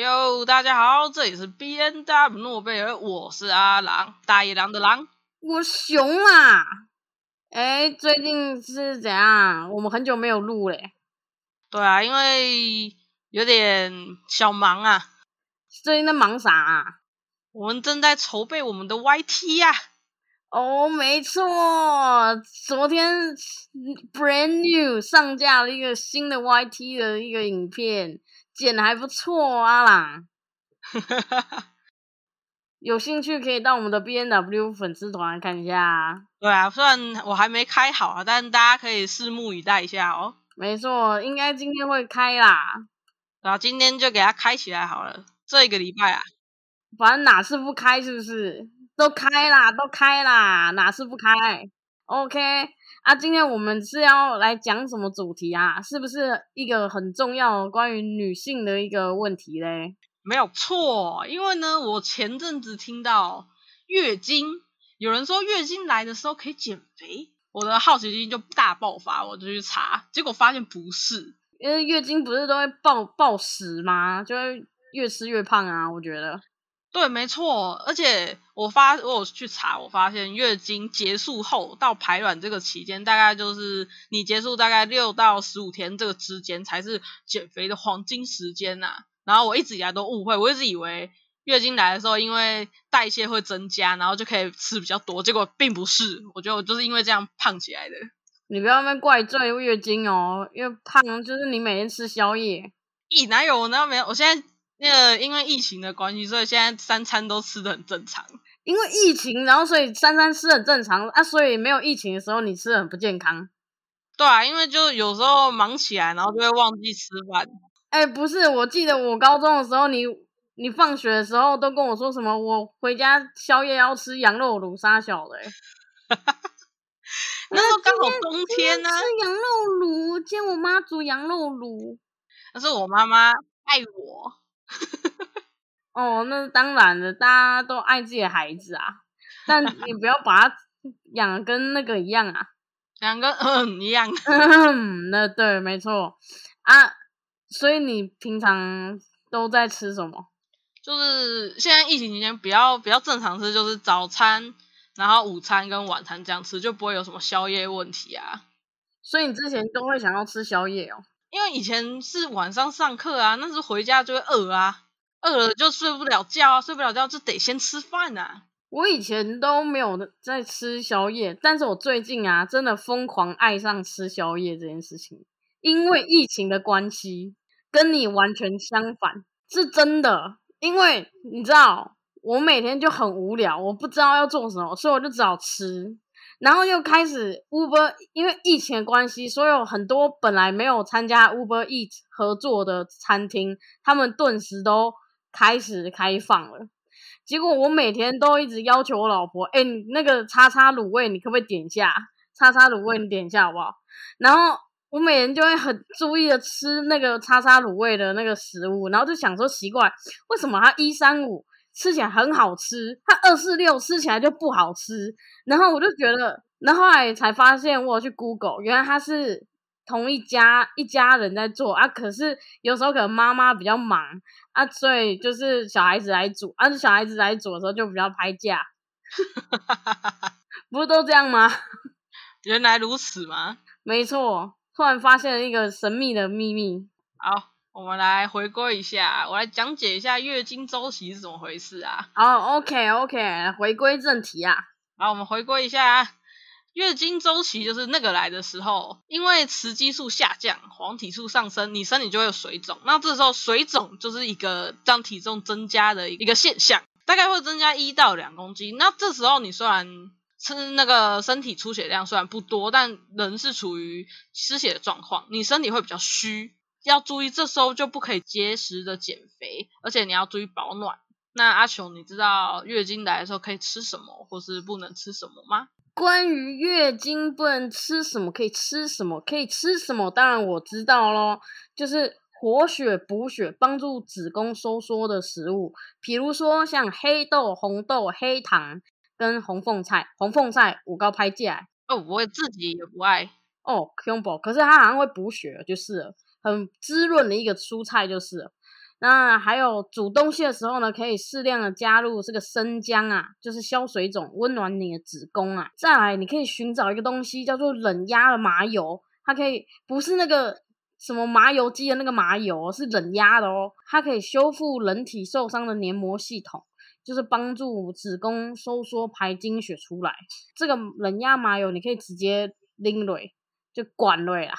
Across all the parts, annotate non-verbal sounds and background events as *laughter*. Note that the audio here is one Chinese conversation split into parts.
哟，大家好，这里是 B N W 诺贝尔，我是阿狼，大野狼的狼。我熊啊！哎，最近是怎样？我们很久没有录嘞。对啊，因为有点小忙啊。最近在忙啥啊？我们正在筹备我们的 Y T 呀。哦，没错，昨天 brand new 上架了一个新的 Y T 的一个影片。剪的还不错啊啦，*laughs* 有兴趣可以到我们的 B N W 粉丝团看一下。对啊，虽然我还没开好啊，但大家可以拭目以待一下哦。没错，应该今天会开啦。然后今天就给它开起来好了。这一个礼拜啊，反正哪次不开是不是？都开啦，都开啦，哪次不开？OK。啊，今天我们是要来讲什么主题啊？是不是一个很重要关于女性的一个问题嘞？没有错，因为呢，我前阵子听到月经，有人说月经来的时候可以减肥，我的好奇心就大爆发，我就去查，结果发现不是，因为月经不是都会暴暴食吗？就会越吃越胖啊，我觉得。对，没错，而且我发我有去查，我发现月经结束后到排卵这个期间，大概就是你结束大概六到十五天这个之间才是减肥的黄金时间呐。然后我一直以来都误会，我一直以为月经来的时候，因为代谢会增加，然后就可以吃比较多，结果并不是，我觉得我就是因为这样胖起来的。你不要那怪罪月经哦，因为胖就是你每天吃宵夜。咦，哪有？哪有没有？我现在。那个因为疫情的关系，所以现在三餐都吃的很正常。因为疫情，然后所以三餐吃很正常啊，所以没有疫情的时候你吃的很不健康。对啊，因为就有时候忙起来，然后就会忘记吃饭。哎，不是，我记得我高中的时候，你你放学的时候都跟我说什么，我回家宵夜要吃羊肉卤沙小的。那时候刚好冬天呢，吃羊肉卤，见我妈煮羊肉卤。那是我妈妈爱我。*laughs* 哦，那当然了，大家都爱自己的孩子啊，但 *laughs* 你不要把他养跟那个一样啊，*laughs* 养跟嗯一样。那对，没错啊。所以你平常都在吃什么？就是现在疫情期间，比较比较正常吃，就是早餐，然后午餐跟晚餐这样吃，就不会有什么宵夜问题啊。所以你之前都会想要吃宵夜哦？因为以前是晚上上课啊，那时候回家就会饿啊，饿了就睡不了觉啊，睡不了觉就得先吃饭啊。我以前都没有在吃宵夜，但是我最近啊，真的疯狂爱上吃宵夜这件事情，因为疫情的关系，跟你完全相反，是真的。因为你知道，我每天就很无聊，我不知道要做什么，所以我就只好吃。然后又开始 Uber，因为疫情的关系，所有很多本来没有参加 Uber Eat 合作的餐厅，他们顿时都开始开放了。结果我每天都一直要求我老婆，哎，那个叉叉卤味，你可不可以点一下？叉叉卤味你点一下好不好？然后我每天就会很注意的吃那个叉叉卤味的那个食物，然后就想说奇怪，为什么他一三五？吃起来很好吃，它二四六吃起来就不好吃。然后我就觉得，然后来才发现，我去 Google，原来它是同一家一家人在做啊。可是有时候可能妈妈比较忙啊，所以就是小孩子来煮，啊，小孩子来煮的时候就比较拍价。*laughs* 不是都这样吗？*laughs* 原来如此吗？没错，突然发现了一个神秘的秘密。好。我们来回归一下，我来讲解一下月经周期是怎么回事啊？好，OK OK，回归正题啊。好，我们回归一下，月经周期就是那个来的时候，因为雌激素下降，黄体素上升，你身体就会有水肿。那这时候水肿就是一个让体重增加的一个现象，大概会增加一到两公斤。那这时候你虽然吃那个身体出血量虽然不多，但人是处于失血的状况，你身体会比较虚。要注意，这时候就不可以节食的减肥，而且你要注意保暖。那阿雄，你知道月经来的时候可以吃什么，或是不能吃什么吗？关于月经不能吃什么，可以吃什么，可以吃什么？当然我知道咯，就是活血补血、帮助子宫收缩的食物，比如说像黑豆、红豆、黑糖跟红凤菜。红凤菜我高拍价哦，我自己也不爱哦，胸部，可是它好像会补血，就是了。很滋润的一个蔬菜就是，那还有煮东西的时候呢，可以适量的加入这个生姜啊，就是消水肿、温暖你的子宫啊。再来，你可以寻找一个东西叫做冷压的麻油，它可以不是那个什么麻油鸡的那个麻油，是冷压的哦，它可以修复人体受伤的黏膜系统，就是帮助子宫收缩排经血出来。这个冷压麻油你可以直接拎蕊，就管蕊啊，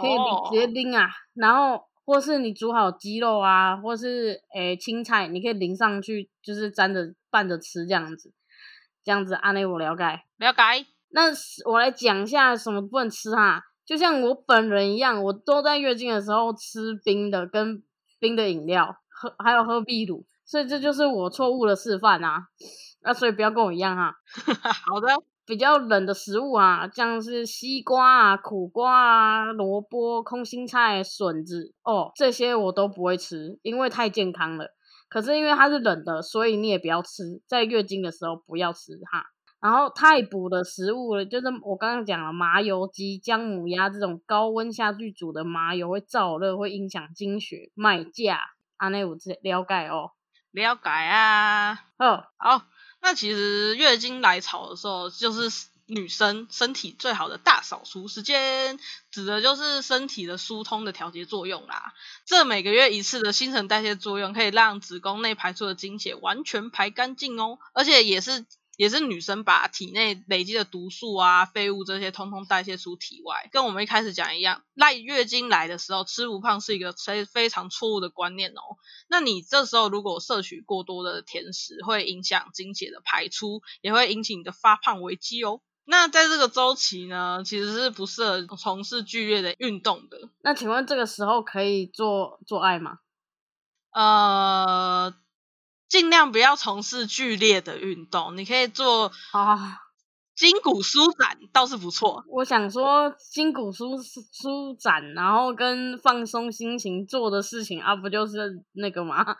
可以直接拎啊，然后。或是你煮好鸡肉啊，或是诶青菜，你可以淋上去，就是沾着拌着吃这样子，这样子安内我了解了解。那我来讲一下什么不能吃哈，就像我本人一样，我都在月经的时候吃冰的跟冰的饮料，喝还有喝秘鲁，所以这就是我错误的示范啊，那所以不要跟我一样哈。*laughs* 好的。比较冷的食物啊，像是西瓜啊、苦瓜啊、萝卜、空心菜、笋子哦，这些我都不会吃，因为太健康了。可是因为它是冷的，所以你也不要吃，在月经的时候不要吃哈。然后太补的食物，就是我刚刚讲了麻油鸡、姜母鸭这种高温下去煮的麻油会燥热，会影响经血脉架。阿内我这了解哦，了解啊。哦，好。那其实月经来潮的时候，就是女生身体最好的大扫除时间，指的就是身体的疏通的调节作用啦。这每个月一次的新陈代谢作用，可以让子宫内排出的经血完全排干净哦，而且也是。也是女生把体内累积的毒素啊、废物这些通通代谢出体外，跟我们一开始讲一样，赖月经来的时候吃不胖是一个非非常错误的观念哦。那你这时候如果摄取过多的甜食，会影响经血的排出，也会引起你的发胖危机哦。那在这个周期呢，其实是不适合从事剧烈的运动的。那请问这个时候可以做做爱吗？呃。尽量不要从事剧烈的运动，你可以做啊，筋骨舒展倒是不错。我想说筋骨舒舒展，然后跟放松心情做的事情啊，不就是那个吗？*laughs*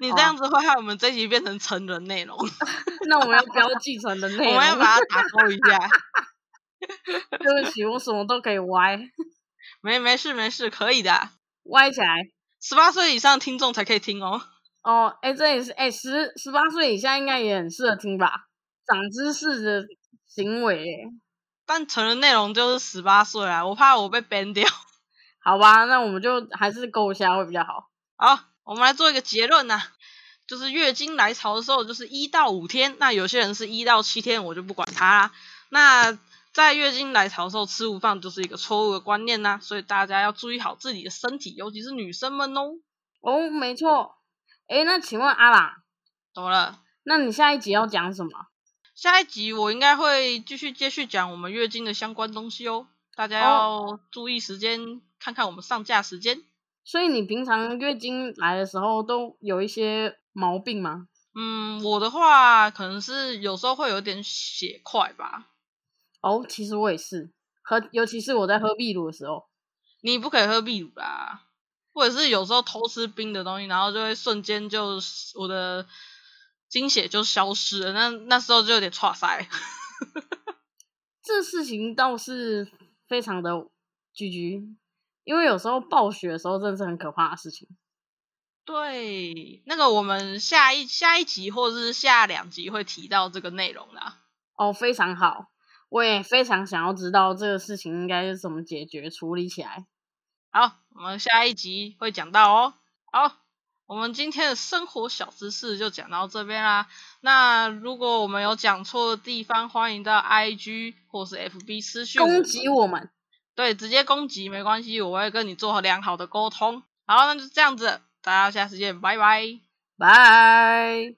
你这样子会害我们这集变成成人内容。*laughs* 那我们要标记成人内容，我们要把它打勾一下。*laughs* 对不起，我什么都可以歪。没没事没事，可以的，歪起来。十八岁以上听众才可以听哦。哦，哎，这也是哎，十十八岁以下应该也很适合听吧？长知识的行为。但成人内容就是十八岁啊，我怕我被 ban 掉。*laughs* 好吧，那我们就还是勾一下会比较好。好，我们来做一个结论呐，就是月经来潮的时候就是一到五天，那有些人是一到七天，我就不管他啦。那在月经来潮的时候吃午饭就是一个错误的观念呐，所以大家要注意好自己的身体，尤其是女生们哦。哦，没错。哎，那请问阿朗，怎么了？那你下一集要讲什么？下一集我应该会继续接续讲我们月经的相关东西哦，大家要注意时间，看看我们上架时间。所以你平常月经来的时候都有一些毛病吗？嗯，我的话可能是有时候会有点血块吧。哦，其实我也是，喝，尤其是我在喝秘鲁的时候，你不可以喝秘鲁啦，或者是有时候偷吃冰的东西，然后就会瞬间就我的精血就消失了，那那时候就有点岔塞。*laughs* 这事情倒是非常的居居，因为有时候暴雪的时候真的是很可怕的事情。对，那个我们下一下一集或者是下两集会提到这个内容啦。哦，非常好。我也非常想要知道这个事情应该是怎么解决处理起来。好，我们下一集会讲到哦。好，我们今天的生活小知识就讲到这边啦。那如果我们有讲错的地方，欢迎到 IG 或是 FB 私讯攻击我们。对，直接攻击没关系，我会跟你做良好的沟通。好，那就这样子，大家下次见，拜拜，拜。